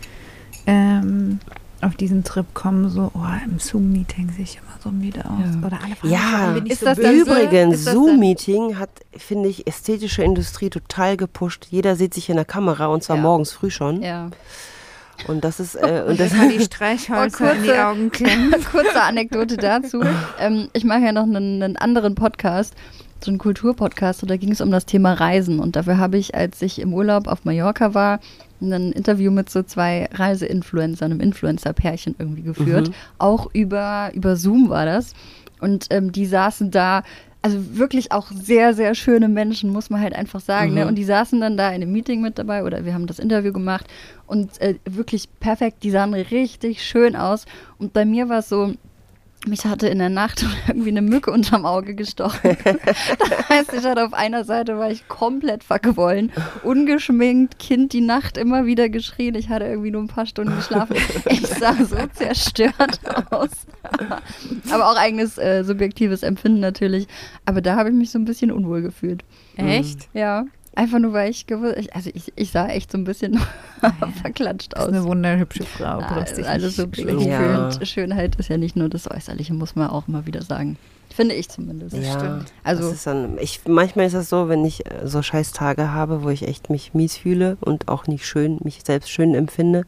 C: ähm, auf diesen Trip kommen, so, oh, im Zoom-Meeting sehe ich immer so müde aus.
B: Ja.
C: Oder alle fragen,
D: Ja.
B: Ist
C: so
B: das
D: Übrigens,
B: ist das dann-
D: Zoom-Meeting hat, finde ich, ästhetische Industrie total gepusht. Jeder sieht sich in der Kamera und zwar
B: Ja.
D: morgens früh schon.
B: Ja.
D: Und das ist, äh, und
C: Und
D: das,
C: kann die Streichhölzer
B: Oh,
C: in die
B: kurze-
C: Augen klemmen.
B: Kurze Anekdote dazu. Ähm, ich mache ja noch einen, einen anderen Podcast, so einen Kulturpodcast, und da ging es um das Thema Reisen. Und dafür habe ich, als ich im Urlaub auf Mallorca war, ein Interview mit so zwei Reiseinfluencern, einem Influencer-Pärchen irgendwie geführt. Auch über, über Zoom war das. Und ähm, die saßen da, also wirklich auch sehr, sehr schöne Menschen, muss man halt einfach sagen. Ne? Und die saßen dann da in einem Meeting mit dabei oder wir haben das Interview gemacht und äh, wirklich perfekt, die sahen richtig schön aus. Und bei mir war es so, mich hatte in der Nacht irgendwie eine Mücke unterm Auge gestochen. das heißt, ich hatte auf einer Seite war ich komplett verquollen, ungeschminkt, Kind die Nacht immer wieder geschrien. Ich hatte irgendwie nur ein paar Stunden geschlafen. Ich sah so zerstört aus. Aber auch eigenes äh, subjektives Empfinden natürlich. Aber da habe ich mich so ein bisschen unwohl gefühlt.
C: Echt?
B: Ja. Einfach nur, weil ich gewusst, ich, also ich, ich sah echt so ein bisschen verklatscht
C: Das
B: aus.
C: ist eine wunderhübsche Frau.
B: Ah,
C: dich
B: alles
C: nicht
B: so
C: schlecht
D: Ja.
B: Und Schönheit ist ja nicht nur das Äußerliche, muss man auch immer wieder sagen. Finde ich zumindest.
D: ja,
C: stimmt.
B: Also-
D: das ist dann, ich, manchmal ist das so, wenn ich äh, so scheiß Tage habe, wo ich echt mich mies fühle und auch nicht schön, mich selbst schön empfinde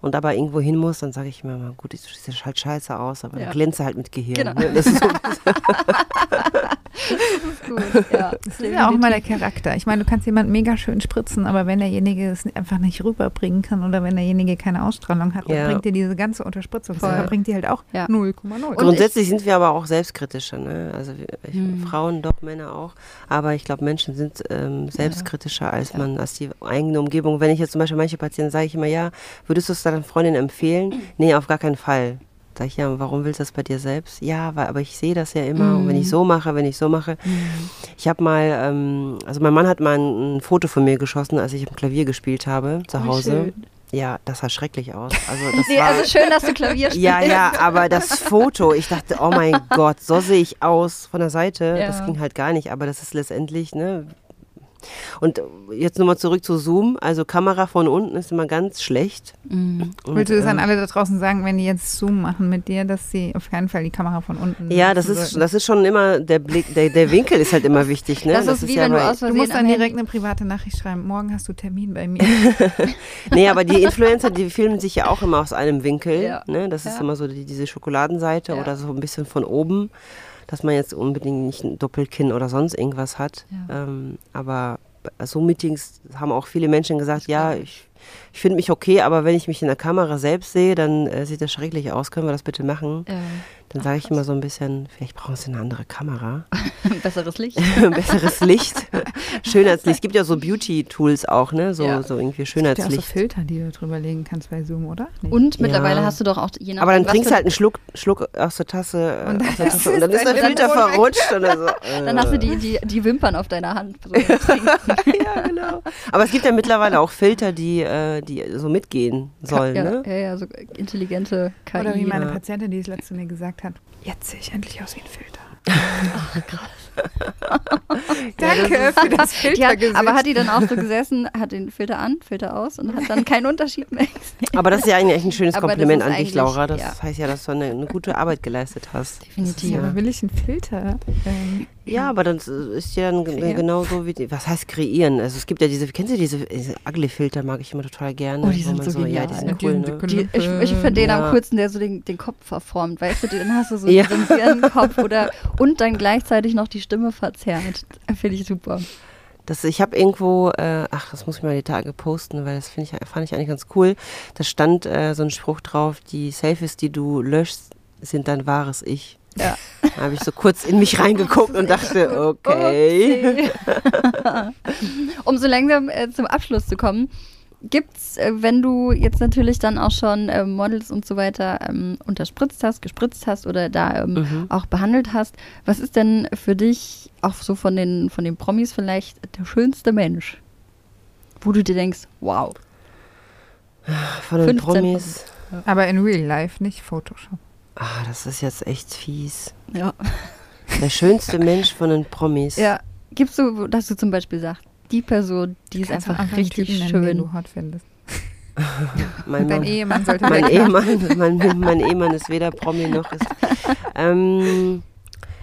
D: und aber irgendwo hin muss, dann sage ich mir mal, gut, ich sehe halt scheiße aus, aber
B: Ja.
D: dann glänze halt mit Gehirn.
B: Genau.
D: Ne? Das ist
B: Gut, ja.
C: Das ist ja auch mal der Charakter. Ich meine, du kannst jemanden mega schön spritzen, aber wenn derjenige es einfach nicht rüberbringen kann oder wenn derjenige keine Ausstrahlung hat, dann
D: Ja.
C: bringt dir diese ganze Unterspritzung,
B: Voll.
C: bringt die halt auch
B: Ja.
C: 0,0.
B: Und
D: Grundsätzlich sind wir aber auch selbstkritischer, ne? Also ich,
B: Hm.
D: Frauen doch, Männer auch. Aber ich glaube, Menschen sind ähm, selbstkritischer als
B: Ja.
D: man, als die eigene Umgebung. Wenn ich jetzt zum Beispiel manche Patienten sage ich immer, ja, würdest du es deiner Freundin empfehlen? Nee, auf gar keinen Fall. Sag ich, ja, warum willst du das bei dir selbst? Ja, weil, aber ich sehe das ja immer. Und wenn
B: Mhm.
D: ich so mache, wenn ich so mache. Ich habe mal, ähm, also mein Mann hat mal ein, ein Foto von mir geschossen, als ich im Klavier gespielt habe, zu
B: Wie
D: Hause.
B: schön.
D: Ja, das sah schrecklich aus. Also das
B: Nee,
D: war,
B: also schön, dass du Klavier spielst.
D: ja, ja, aber das Foto, ich dachte, oh mein Gott, so sehe ich aus von der Seite.
B: Ja.
D: Das ging halt gar nicht, aber das ist letztendlich, ne? Und jetzt nochmal zurück zu Zoom. Also Kamera von unten ist immer ganz schlecht.
B: Mhm.
D: Und,
C: Willst du das an
D: ähm,
C: alle da draußen sagen, wenn die jetzt Zoom machen mit dir, dass sie auf keinen Fall die Kamera von unten
D: ja, das ist,
C: sollten?
D: das ist schon immer, der Blick, der, der Winkel ist halt immer wichtig, ne?
B: Das, ist wie
D: ja
B: wenn du
D: bei-
B: aus
C: Du musst dann direkt eine private Nachricht schreiben. Morgen hast du Termin bei mir.
D: Nee, aber die Influencer, die filmen sich ja auch immer aus einem Winkel.
B: Ja.
D: Ne? Das ist
B: Ja.
D: immer so die, diese Schokoladenseite
B: Ja.
D: oder so ein bisschen von oben, dass man jetzt unbedingt nicht ein Doppelkinn oder sonst irgendwas hat.
B: Ja.
D: Ähm, aber so Meetings haben auch viele Menschen gesagt,
B: Das
D: ja, ich, ich finde mich okay, aber wenn ich mich in der Kamera selbst sehe, dann äh, sieht das schrecklich aus. Können wir das bitte machen?
B: Ja.
D: Dann sage ich immer so ein bisschen, vielleicht brauchen Sie eine andere Kamera.
B: Besseres Licht.
D: Besseres Licht. Schönheitslicht. Es gibt ja so Beauty-Tools auch, ne? So,
B: Ja.
D: so irgendwie
C: Es gibt ja auch so
D: Schönheitslicht.
C: Filter, die du drüber legen kannst bei Zoom, oder? Nee.
B: Und mittlerweile
D: Ja.
B: hast du doch auch je nach
D: Aber dann trinkst du halt einen Schluck, Schluck aus der Tasse, äh,
C: Und
D: aus der
C: dann
D: Tasse und dann
C: ist
D: ist der
C: dein
D: Filter verrutscht oder so. Äh.
B: Dann hast du die, die, die Wimpern auf deiner Hand. So
D: ja, genau. Aber es gibt ja mittlerweile auch Filter, die, äh, die so mitgehen sollen,
B: ja,
D: ne?
B: ja, ja, so intelligente KI.
C: Oder wie meine
D: Ja.
C: Patientin, die es letzte mir gesagt hat, jetzt sehe ich endlich aus wie ein Filter. Danke für das
B: Die hat,
C: Filtergesicht.
B: aber hat die dann auch so gesessen, hat den Filter an, Filter aus und hat dann keinen Unterschied mehr gesehen?
D: Aber das ist ja eigentlich ein schönes
B: Aber das
D: Kompliment an dich, Laura. Das
B: ja.
D: heißt ja, dass du eine, eine gute Arbeit geleistet hast.
B: Definitiv.
C: ja, aber will ich einen Filter? Ähm,
D: Ja, aber das ist ja dann
C: Kreieren.
D: genauso wie, die, was heißt kreieren? Also es gibt ja diese, kennst du diese, diese Ugly-Filter, mag ich immer total gerne.
B: Oh, die sind so
D: Ja,
B: genial.
D: die sind cool, ne?
B: Die, ich ich finde den
D: Ja.
B: am coolsten, der so den, den Kopf verformt, weißt du, dann hast du so
D: Ja.
B: diesen Birnenkopf oder und dann gleichzeitig noch die Stimme verzerrt. Finde ich super.
D: Das, ich habe irgendwo, äh, ach, das muss ich mal die Tage posten, weil das finde ich, fand ich eigentlich ganz cool. Da stand äh, so ein Spruch drauf, die Selfies, die du löschst, sind dein wahres Ich.
B: Ja.
D: Da habe ich so kurz in mich reingeguckt und dachte, okay.
B: um so langsam äh, zum Abschluss zu kommen, gibt's, äh, wenn du jetzt natürlich dann auch schon äh, Models und so weiter ähm, unterspritzt hast, gespritzt hast oder da ähm,
D: Mhm.
B: auch behandelt hast, was ist denn für dich auch so von den von den Promis vielleicht der schönste Mensch, wo du dir denkst, wow,
D: Von den
B: 15
D: Promis.
C: Aber in Real Life, nicht Photoshop.
D: Ah, das ist jetzt echt fies.
B: ja,
D: Der schönste Mensch von den Promis.
B: ja, gibst du, dass du zum Beispiel sagst, die Person, die ist einfach richtig
C: Typen nennen, den
B: schön.
C: du hot findest.
D: Mein,
C: Dein
D: Mann,
C: Ehemann sollte
D: mein. Ehemann, mein, mein Ehemann ist weder Promi noch ist. Ähm,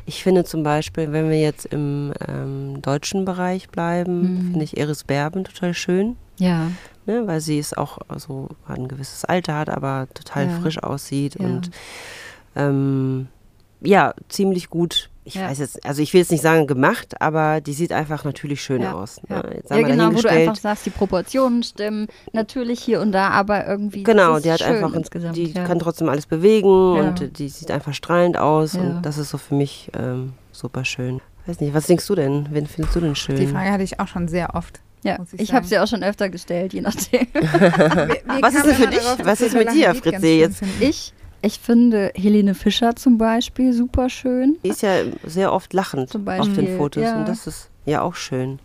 D: ich finde zum Beispiel, wenn wir jetzt im ähm, deutschen Bereich bleiben,
B: Mhm.
D: finde ich Iris Berben total schön.
B: Ja,
D: Ne, weil sie ist auch so ein gewisses Alter hat, aber total
B: Ja.
D: frisch aussieht
B: Ja.
D: und ähm, ja, ziemlich gut. Ich
B: Ja.
D: weiß jetzt, also ich will jetzt nicht sagen gemacht, aber die sieht einfach natürlich schön
B: Ja,
D: aus.
B: ja.
D: Ne? Jetzt
B: ja
D: wir
B: genau, wo du einfach sagst, die Proportionen stimmen, natürlich hier und da, aber irgendwie
D: Genau, die hat
B: schön
D: einfach,
B: insgesamt.
D: die
B: ja.
D: kann trotzdem alles bewegen
B: Ja.
D: und die sieht einfach strahlend aus
B: Ja.
D: und das ist so für mich ähm, super schön. Weiß nicht, was denkst du denn? Wen findest du denn schön?
C: Die Frage hatte ich auch schon sehr oft.
B: ja,
C: muss ich
B: ich habe sie auch schon öfter gestellt, je nachdem.
D: Was ist denn für dich? Was ist mit dir, Fritzi, jetzt?
B: Ich, ich finde Helene Fischer zum Beispiel super schön.
D: Die ist ja sehr oft lachend
B: Zum
D: auf den Fotos
B: ja.
D: und das ist ja auch schön.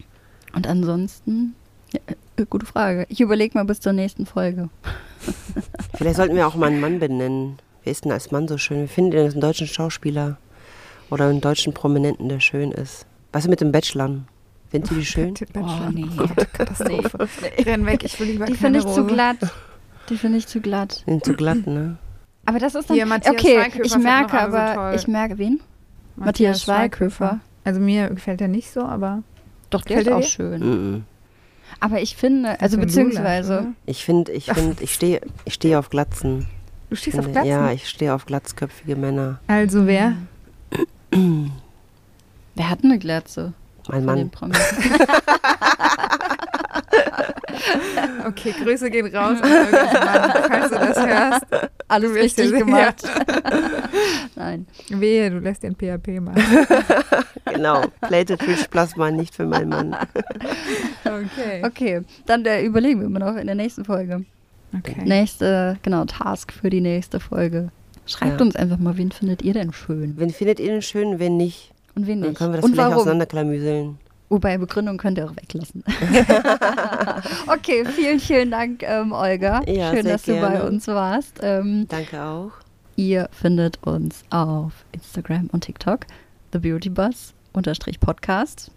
B: Und ansonsten, ja, äh, gute Frage. Ich überlege mal bis zur nächsten Folge.
D: Vielleicht sollten wir auch mal einen Mann benennen. Wer ist denn als Mann so schön? Wir finden einen deutschen Schauspieler oder einen deutschen Prominenten, der schön ist. Was ist mit den Bachelorn? Findet ihr die schön?
B: Oh, nee.
C: Katastrophe. Renn weg, ich will lieber
B: Die finde ich zu
C: Rose.
B: glatt. Die finde ich zu glatt.
D: Sind zu glatt, ne?
B: Aber das ist dann,
C: Hier, Matthias
B: okay,
C: Schweighöfer
B: ich merke
C: so
B: aber,
C: toll.
B: ich merke, wen? Matthias Schweighöfer.
C: Also mir gefällt er nicht so, aber
B: Doch, der
C: Gefällt
B: ist
C: er
B: auch
C: dir?
B: schön.
D: Mhm.
B: Aber ich finde, also
C: so ein
B: beziehungsweise,
D: Ich finde, ich finde, ich stehe ich stehe auf Glatzen.
C: Du stehst auf Glatzen?
D: Ja, ich stehe auf glatzköpfige Männer.
C: also wer?
B: wer hat eine Glatze?
D: Mein
B: von den
D: Mann.
C: Okay, Grüße gehen raus an irgendjemanden, falls du das hörst.
B: Alles richtig
C: ja-
B: gemacht. Nein.
C: Wehe, du lässt den PHP machen.
D: Genau. Plated Fish Plasma nicht für meinen Mann.
C: Okay.
B: Okay, dann äh, überlegen wir immer noch in der nächsten Folge.
C: okay.
B: Nächste, genau, Task für die nächste Folge. Schreibt
D: Ja.
B: uns einfach mal, wen findet ihr denn schön?
D: Wen findet ihr denn schön, wen nicht?
B: Und wen
D: Dann
B: nicht?
D: können wir das
B: Und
D: vielleicht
B: warum?
D: auseinanderklamüseln.
B: Wobei Begründung könnt ihr auch weglassen. okay, vielen, vielen Dank, ähm, Olga.
D: Ja,
B: Schön, dass du bei
D: gerne.
B: uns warst. Ähm,
D: Danke auch.
B: ihr findet uns auf Instagram und TikTok, The Beauty Bus unterstrich Podcast.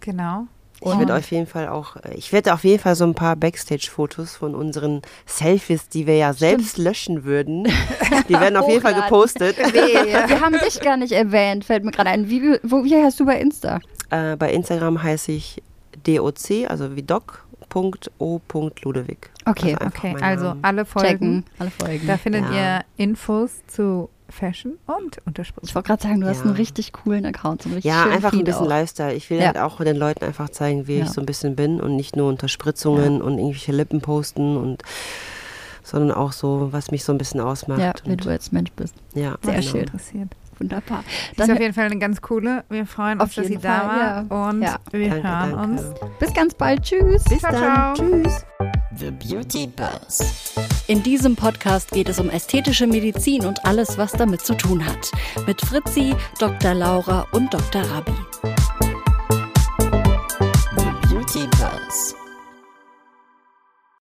C: Genau.
D: Ich
B: Und-
D: werde auf jeden Fall auch, äh, ich werde auf jeden Fall so ein paar Backstage-Fotos von unseren Selfies, die wir ja selbst löschen würden, die werden auf jeden Fall gepostet.
B: Wir haben dich gar nicht erwähnt, fällt mir gerade ein. Wie, wo, wie heißt du bei Insta?
D: Äh, bei Instagram heiße ich doc, also wie doc.o.ludewig.
B: Okay,
D: einfach
C: Okay, also alle Folgen.
B: Checken, alle Folgen.
C: Da findet
D: Ja.
C: ihr Infos zu Fashion und
B: ich
C: Unterspritzung.
B: wollte gerade sagen, du hast
D: Ja.
B: einen richtig coolen Account. So richtig
D: Ja, einfach ein bisschen
B: auch.
D: Lifestyle. Ich will
B: Ja.
D: halt auch den Leuten einfach zeigen, wie
B: Ja.
D: ich so ein bisschen bin und nicht nur unter Spritzungen und irgendwelche Lippen posten und sondern auch so, was mich so ein bisschen ausmacht.
B: Ja, wie
D: und,
B: du als Mensch bist.
D: ja,
B: Sehr
D: genau.
B: schön.
C: interessiert.
B: Wunderbar.
C: Das ist auf jeden Fall eine ganz coole. Wir freuen uns, dass sie da
B: Fall,
C: war. Und
B: Ja.
C: wir
D: Danke,
C: hören
D: danke.
C: uns.
B: bis ganz bald. Tschüss.
D: Bis
C: Ciao,
D: dann.
C: ciao.
D: Tschüss.
A: The Beauty Buzz.
B: In diesem Podcast geht es um ästhetische Medizin und alles, was damit zu tun hat. Mit Fritzi, Dr. Laura und Dr. Rabi.